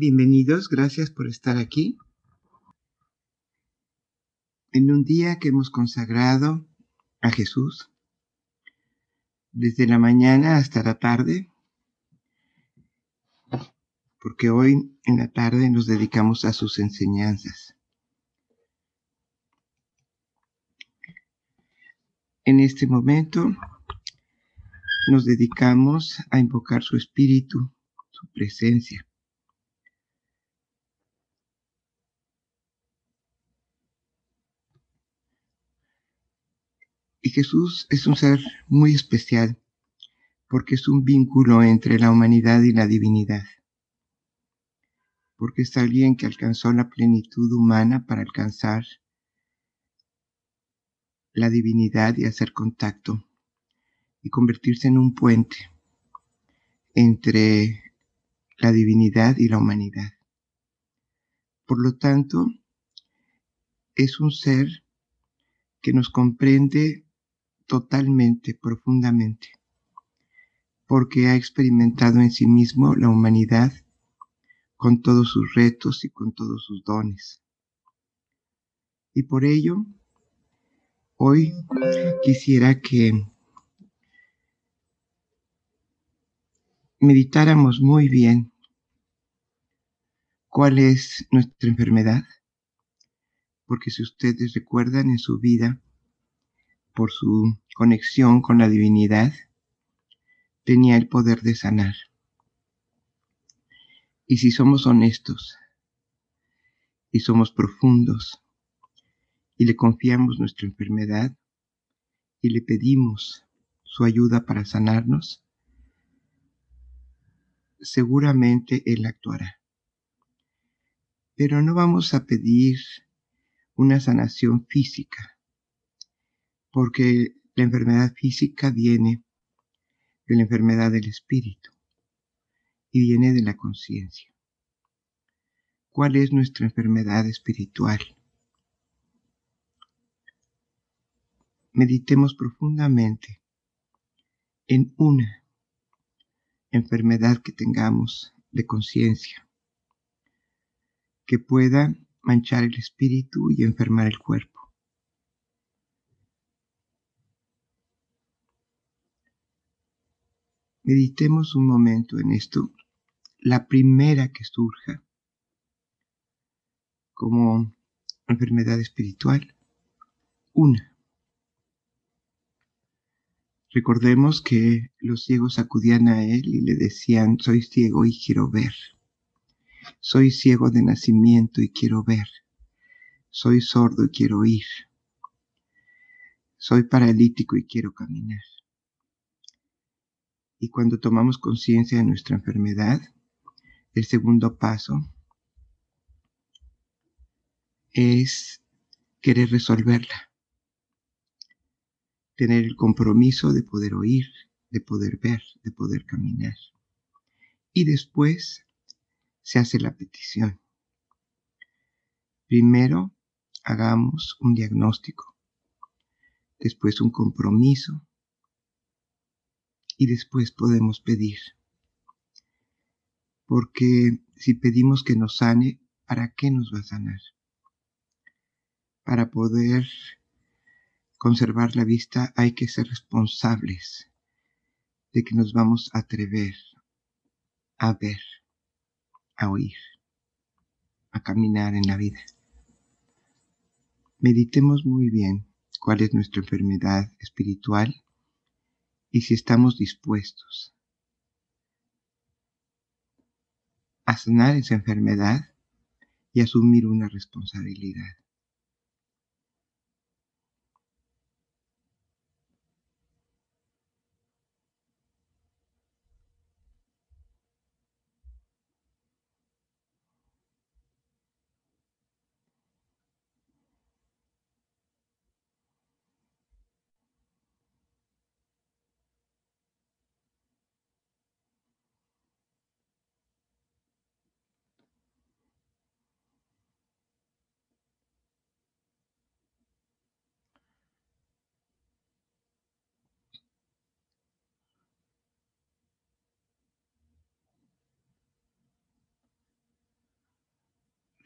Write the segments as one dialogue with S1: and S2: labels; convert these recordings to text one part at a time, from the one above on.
S1: Bienvenidos, gracias por estar aquí. En un día que hemos consagrado a Jesús, desde la mañana hasta la tarde, porque hoy en la tarde nos dedicamos a sus enseñanzas. En este momento nos dedicamos a invocar su espíritu, su presencia. Y Jesús es un ser muy especial porque es un vínculo entre la humanidad y la divinidad. Porque es alguien que alcanzó la plenitud humana para alcanzar la divinidad y hacer contacto y convertirse en un puente entre la divinidad y la humanidad. Por lo tanto, es un ser que nos comprende totalmente, profundamente, porque ha experimentado en sí mismo la humanidad con todos sus retos y con todos sus dones. Y por ello, hoy quisiera que meditáramos muy bien cuál es nuestra enfermedad, porque si ustedes recuerdan en su vida, por su conexión con la divinidad, tenía el poder de sanar. Y si somos honestos y somos profundos y le confiamos nuestra enfermedad y le pedimos su ayuda para sanarnos, seguramente Él actuará. Pero no vamos a pedir una sanación física porque la enfermedad física viene de la enfermedad del espíritu y viene de la conciencia. ¿Cuál es nuestra enfermedad espiritual? Meditemos profundamente en una enfermedad que tengamos de conciencia que pueda manchar el espíritu y enfermar el cuerpo. Meditemos un momento en esto, la primera que surja como enfermedad espiritual, una. Recordemos que los ciegos acudían a él y le decían, soy ciego y quiero ver. Soy ciego de nacimiento y quiero ver. Soy sordo y quiero oír. Soy paralítico y quiero caminar. Y cuando tomamos conciencia de nuestra enfermedad, el segundo paso es querer resolverla. Tener el compromiso de poder oír, de poder ver, de poder caminar. Y después se hace la petición. Primero hagamos un diagnóstico, después un compromiso y después podemos pedir. Porque si pedimos que nos sane, ¿para qué nos va a sanar? Para poder conservar la vista hay que ser responsables de que nos vamos a atrever a ver, a oír, a caminar en la vida. Meditemos muy bien cuál es nuestra enfermedad espiritual y si estamos dispuestos a sanar esa enfermedad y asumir una responsabilidad.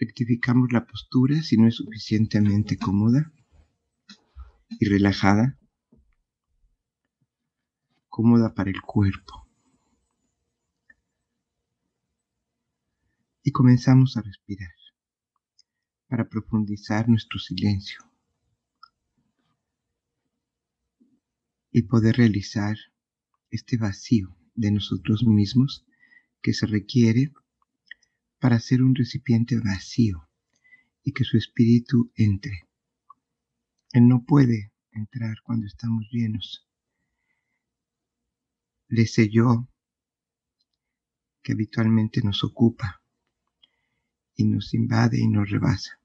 S1: Rectificamos la postura si no es suficientemente cómoda y relajada, cómoda para el cuerpo. Y comenzamos a respirar para profundizar nuestro silencio y poder realizar este vacío de nosotros mismos que se requiere para ser un recipiente vacío y que su espíritu entre. Él no puede entrar cuando estamos llenos. Le yo que habitualmente nos ocupa y nos invade y nos rebasa.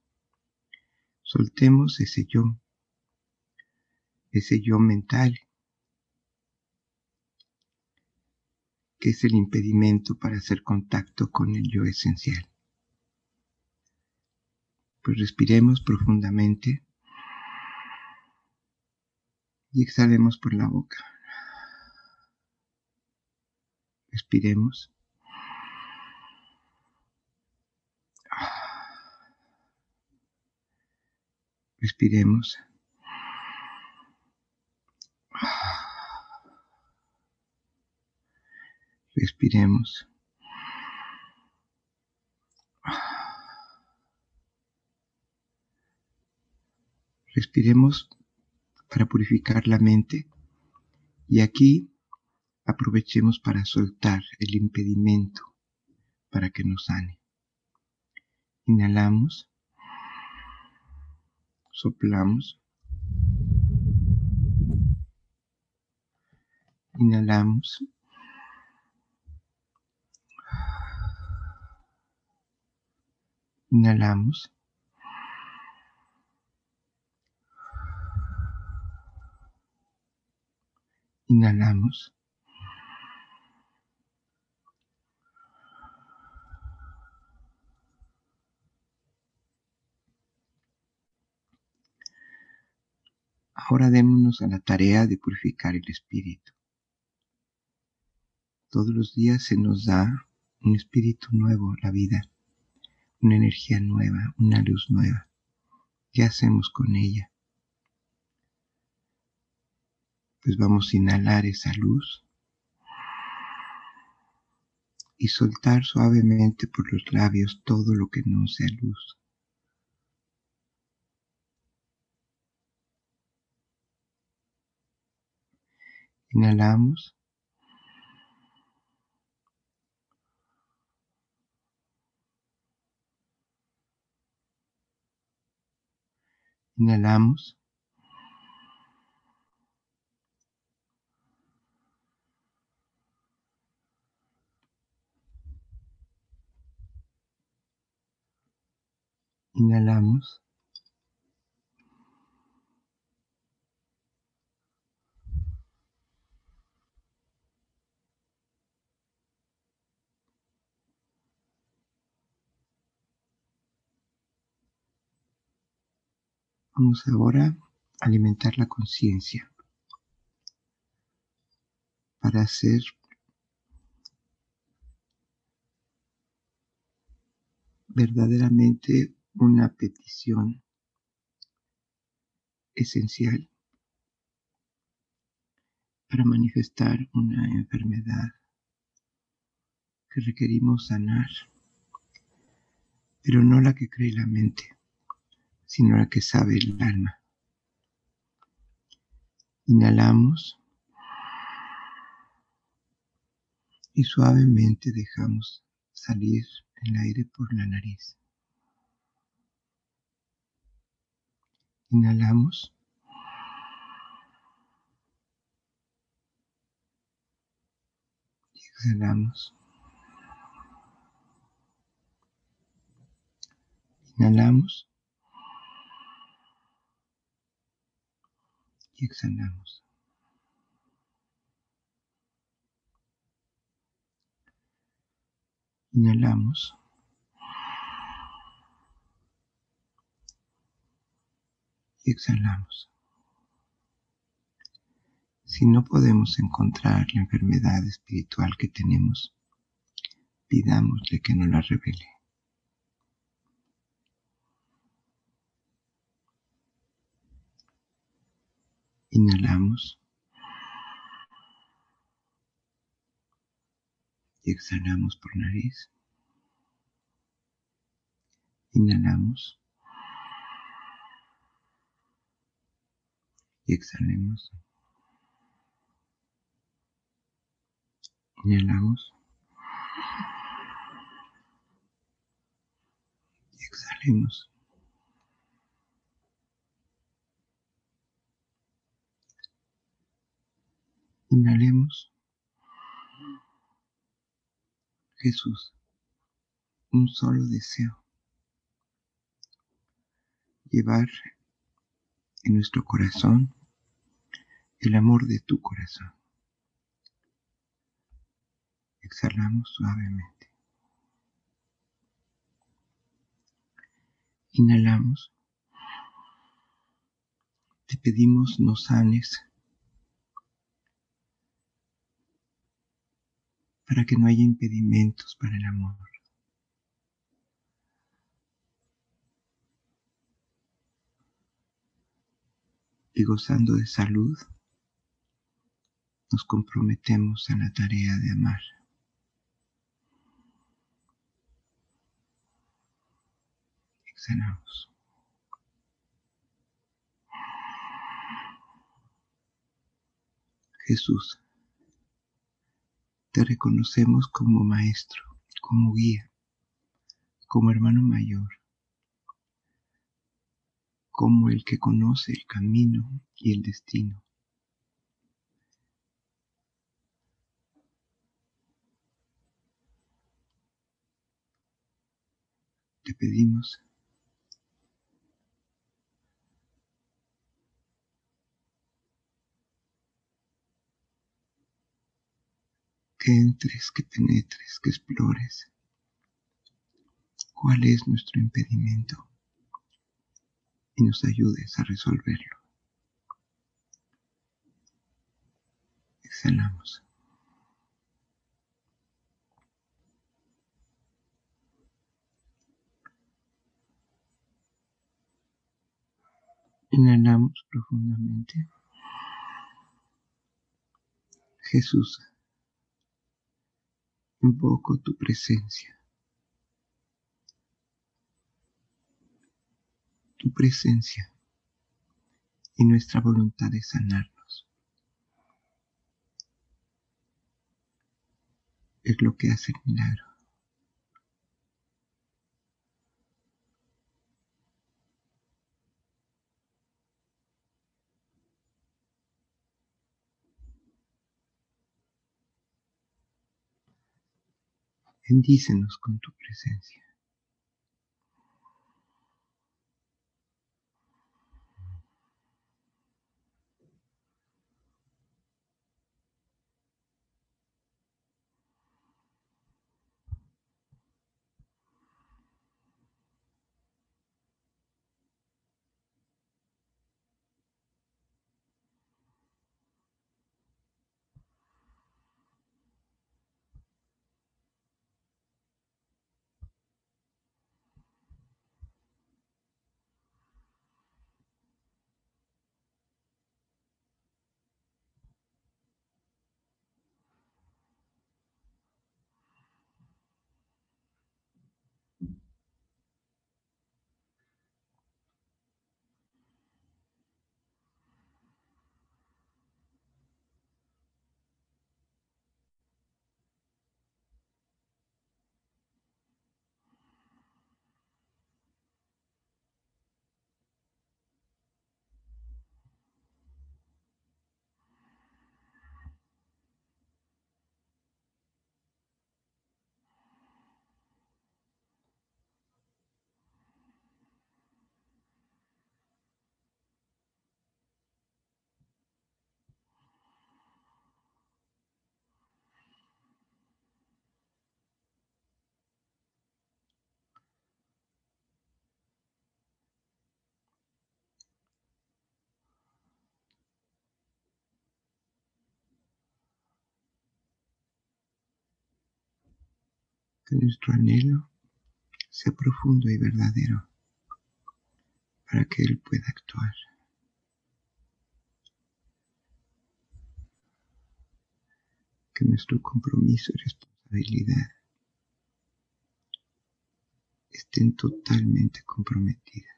S1: Soltemos ese yo, ese yo mental, que es el impedimento para hacer contacto con el yo esencial. Pues respiremos profundamente y exhalemos por la boca. Respiremos. Respiremos. Respiremos. Respiremos para purificar la mente y aquí aprovechemos para soltar el impedimento para que nos sane. Inhalamos, soplamos, inhalamos, Inhalamos. Inhalamos. Ahora démonos a la tarea de purificar el espíritu. Todos los días se nos da un espíritu nuevo, la vida una energía nueva, una luz nueva. ¿Qué hacemos con ella? Pues vamos a inhalar esa luz y soltar suavemente por los labios todo lo que no sea luz. Inhalamos Inhalamos. Inhalamos. Vamos ahora a alimentar la conciencia. Para hacer verdaderamente una petición esencial para manifestar una enfermedad que requerimos sanar, pero no la que cree la mente sino la que sabe el alma. Inhalamos y suavemente dejamos salir el aire por la nariz. Inhalamos. Y exhalamos. Inhalamos. Y exhalamos. Inhalamos. Y exhalamos. Si no podemos encontrar la enfermedad espiritual que tenemos, pidámosle que nos la revele. Inhalamos. Y exhalamos por nariz. Inhalamos. Y exhalemos. Inhalamos. Y exhalemos. Inhalemos. Jesús, un solo deseo. Llevar en nuestro corazón el amor de tu corazón. Exhalamos suavemente. Inhalamos. Te pedimos nos sanes para que no haya impedimentos para el amor. Y gozando de salud, nos comprometemos a la tarea de amar. Exhalamos. Jesús, te reconocemos como maestro, como guía, como hermano mayor, como el que conoce el camino y el destino. Te pedimos que entres, que penetres, que explores cuál es nuestro impedimento y nos ayudes a resolverlo. Exhalamos. Inhalamos profundamente. Jesús, invoco tu presencia. Tu presencia y nuestra voluntad de sanarnos. Es lo que hace el milagro. Bendícenos con tu presencia. que nuestro anhelo sea profundo y verdadero para que Él pueda actuar. Que nuestro compromiso y responsabilidad estén totalmente comprometidas.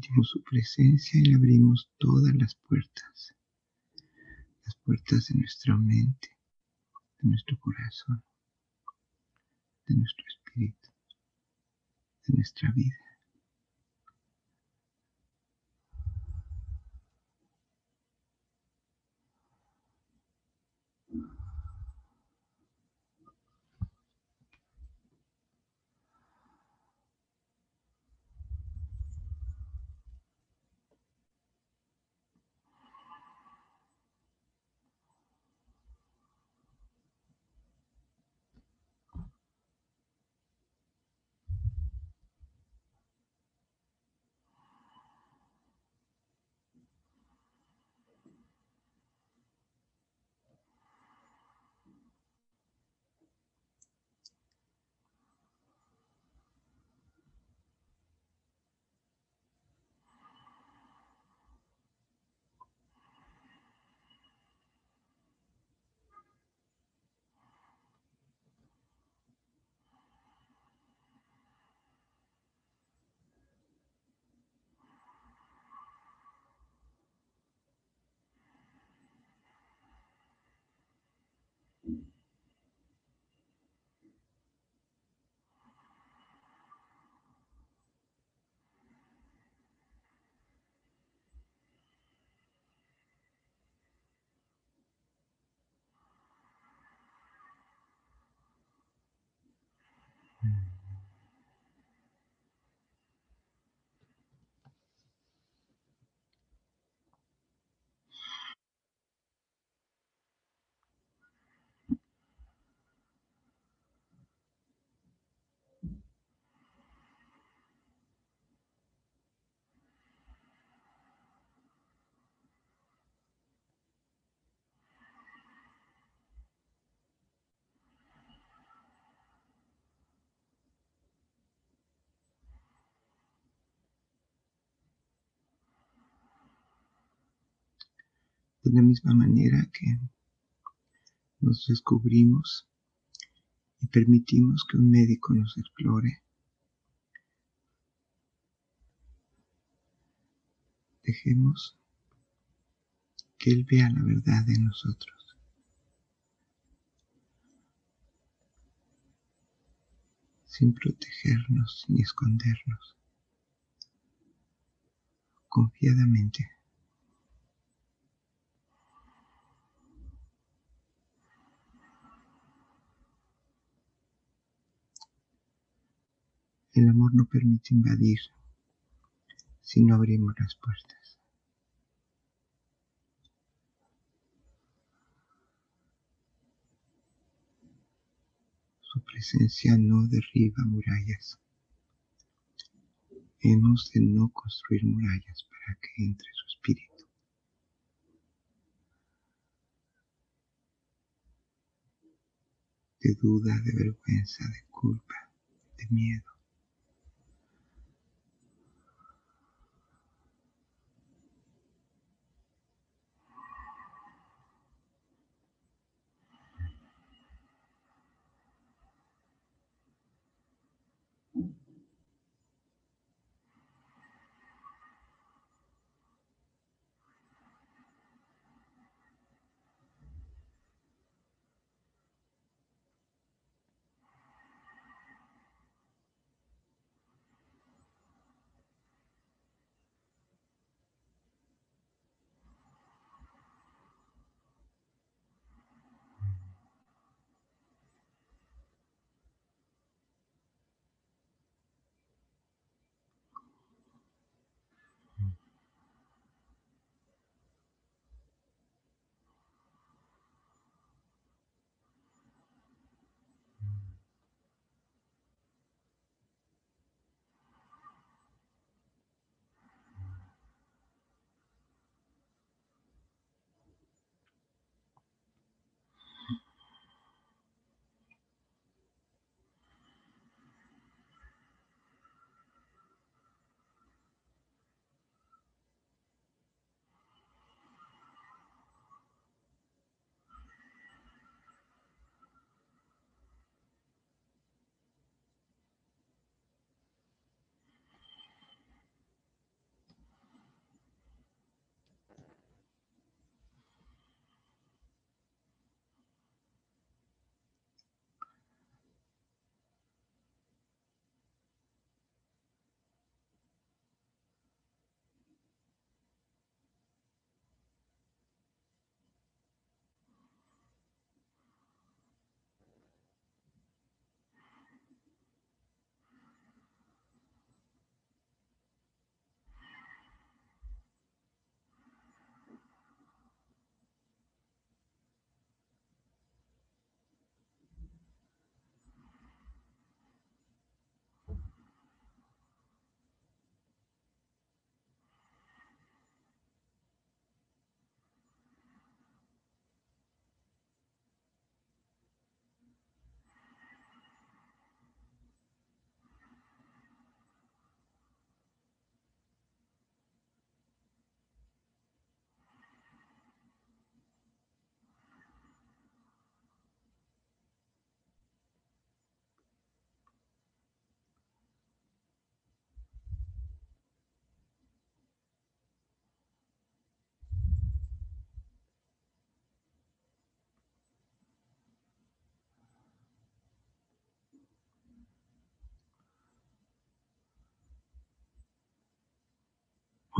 S1: Sentimos su presencia y le abrimos todas las puertas, las puertas de nuestra mente, de nuestro corazón, de nuestro espíritu, de nuestra vida. Mm-hmm. De la misma manera que nos descubrimos y permitimos que un médico nos explore. Dejemos que Él vea la verdad en nosotros. sin protegernos ni escondernos, confiadamente. El amor no permite invadir si no abrimos las puertas. Su presencia no derriba murallas. Hemos de no construir murallas para que entre su espíritu. De duda, de vergüenza, de culpa, de miedo.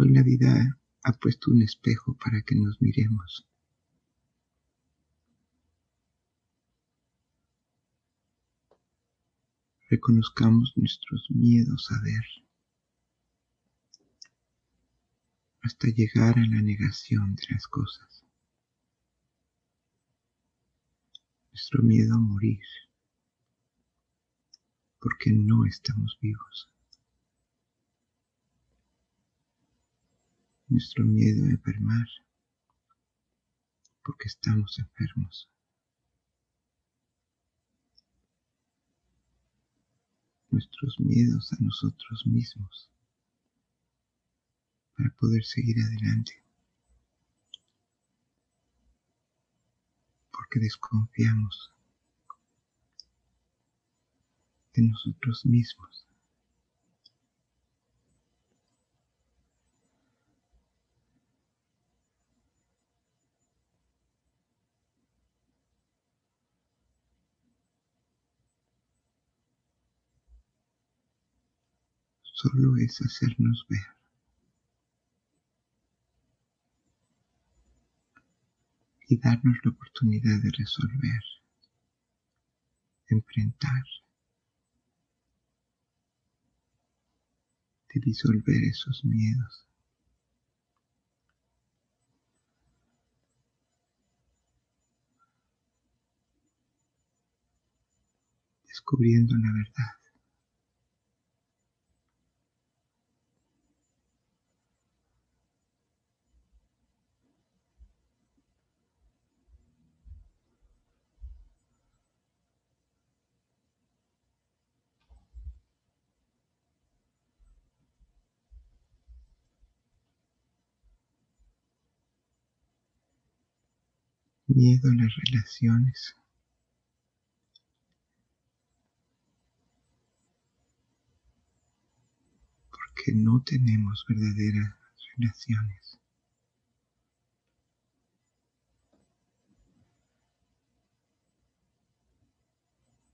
S1: Hoy la vida ha puesto un espejo para que nos miremos. Reconozcamos nuestros miedos a ver hasta llegar a la negación de las cosas. Nuestro miedo a morir porque no estamos vivos. Nuestro miedo a enfermar porque estamos enfermos. Nuestros miedos a nosotros mismos para poder seguir adelante. Porque desconfiamos de nosotros mismos. Solo es hacernos ver. y darnos la oportunidad de resolver, enfrentar, de disolver esos miedos. descubriendo la verdad. Miedo a las relaciones. Porque no tenemos verdaderas relaciones.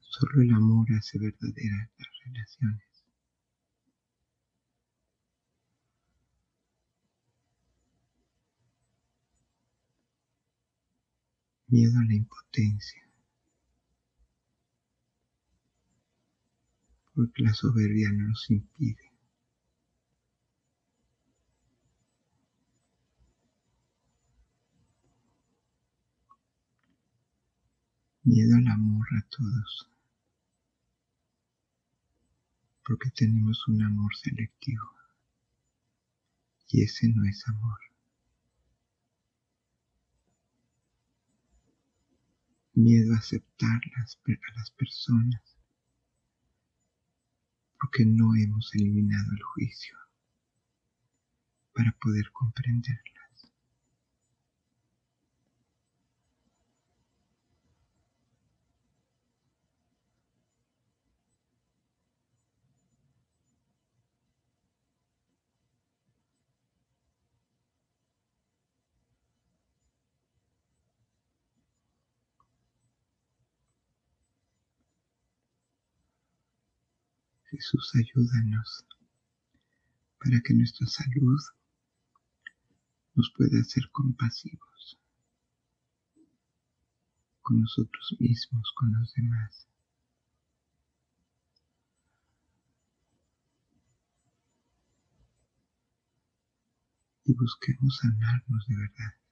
S1: Solo el amor hace verdaderas las relaciones. Miedo a la impotencia, porque la soberbia nos impide. Miedo al amor a todos, porque tenemos un amor selectivo y ese no es amor. Miedo a aceptar a las personas, porque no hemos eliminado el juicio para poder comprenderlas. Jesús, ayúdanos para que nuestra salud nos pueda hacer compasivos con nosotros mismos, con los demás. Y busquemos sanarnos de verdad.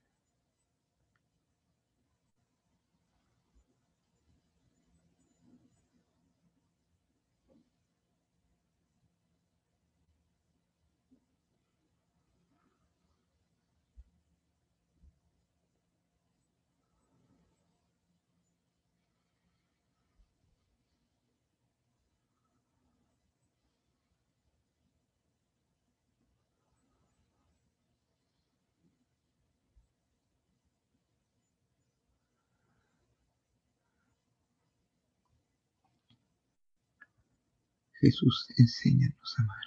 S1: Jesús, enséñanos a amar.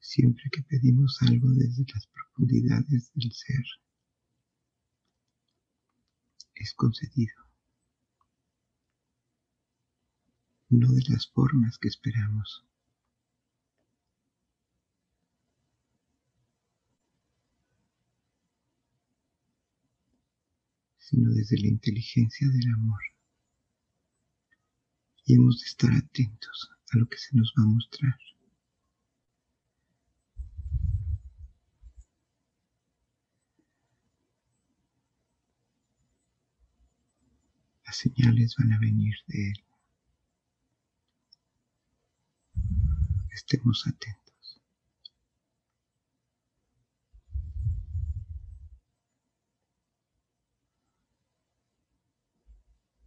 S1: Siempre que pedimos algo desde las profundidades del ser, es concedido, no de las formas que esperamos. sino desde la inteligencia del amor. Y hemos de estar atentos a lo que se nos va a mostrar. Señales van a venir de Él. Estemos atentos.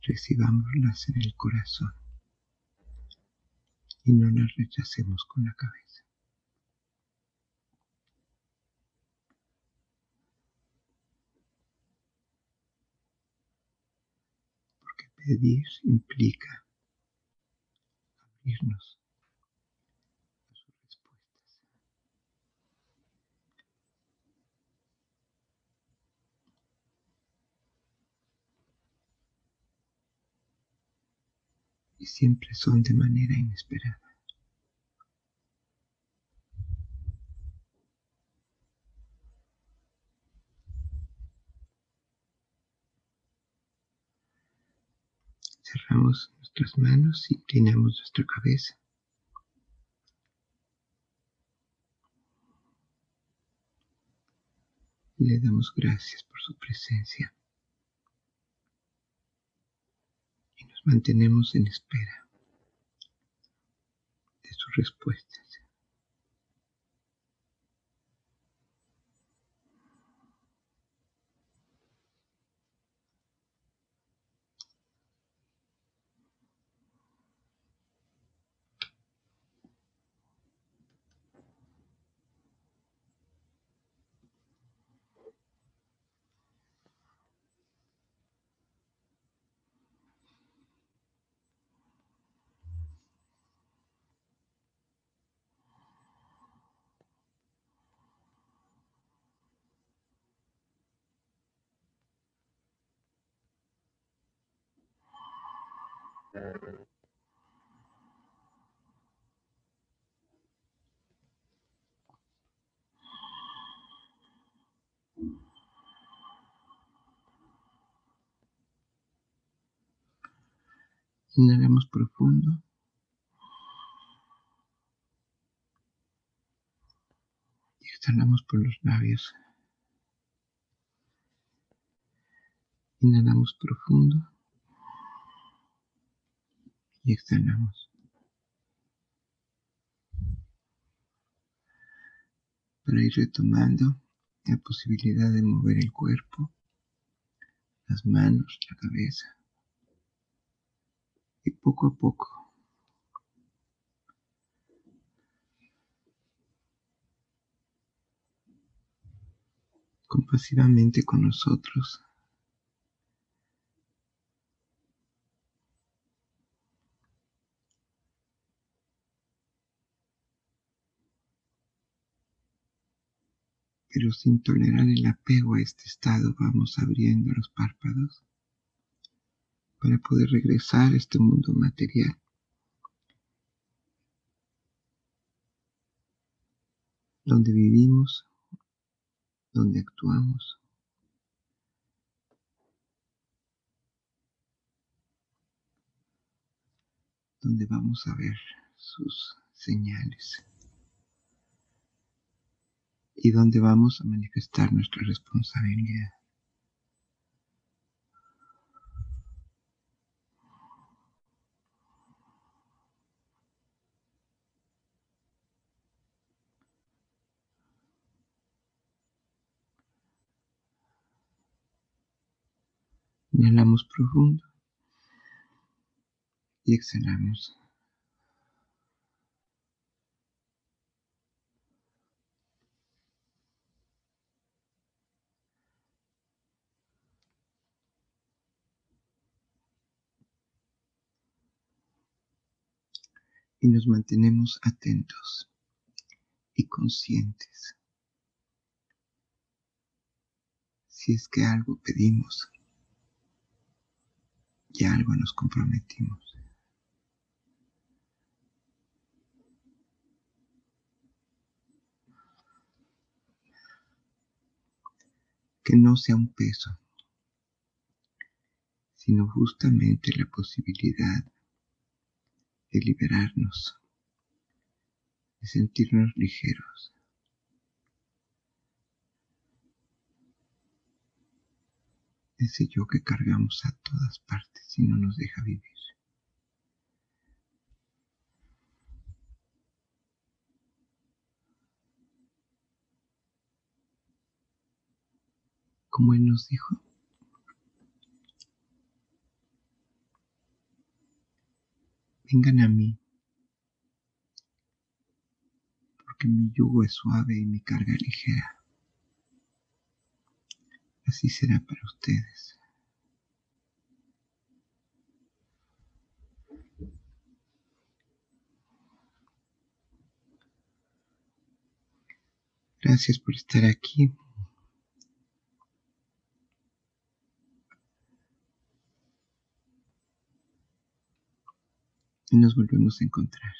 S1: recibámoslas en el corazón y no las rechacemos con la cabeza. Pedir implica abrirnos y siempre son de manera inesperada. Nuestras manos y inclinamos nuestra cabeza. Y le damos gracias por su presencia. mantenemos en espera de sus respuestas. Inhalamos profundo. Y exhalamos por los labios. Inhalamos profundo y exhalamos. Para ir retomando la posibilidad de mover el cuerpo, las manos, la cabeza. Y poco a poco compasivamente con nosotros pero sin tolerar el apego a este estado vamos abriendo los párpados para poder regresar a este mundo material. donde vivimos, donde actuamos, donde vamos a ver sus señales y donde vamos a manifestar nuestra responsabilidad. Inhalamos profundo y exhalamos. Y nos mantenemos atentos y conscientes. Si es que algo pedimos, ya algo nos comprometimos. Que no sea un peso, sino justamente la posibilidad de liberarnos, de sentirnos ligeros. Ese yo que cargamos a todas partes y no nos deja vivir. Como Él nos dijo, vengan a mí, porque mi yugo es suave y mi carga ligera. Así será para ustedes. Gracias por estar aquí. Y nos volvemos a encontrar.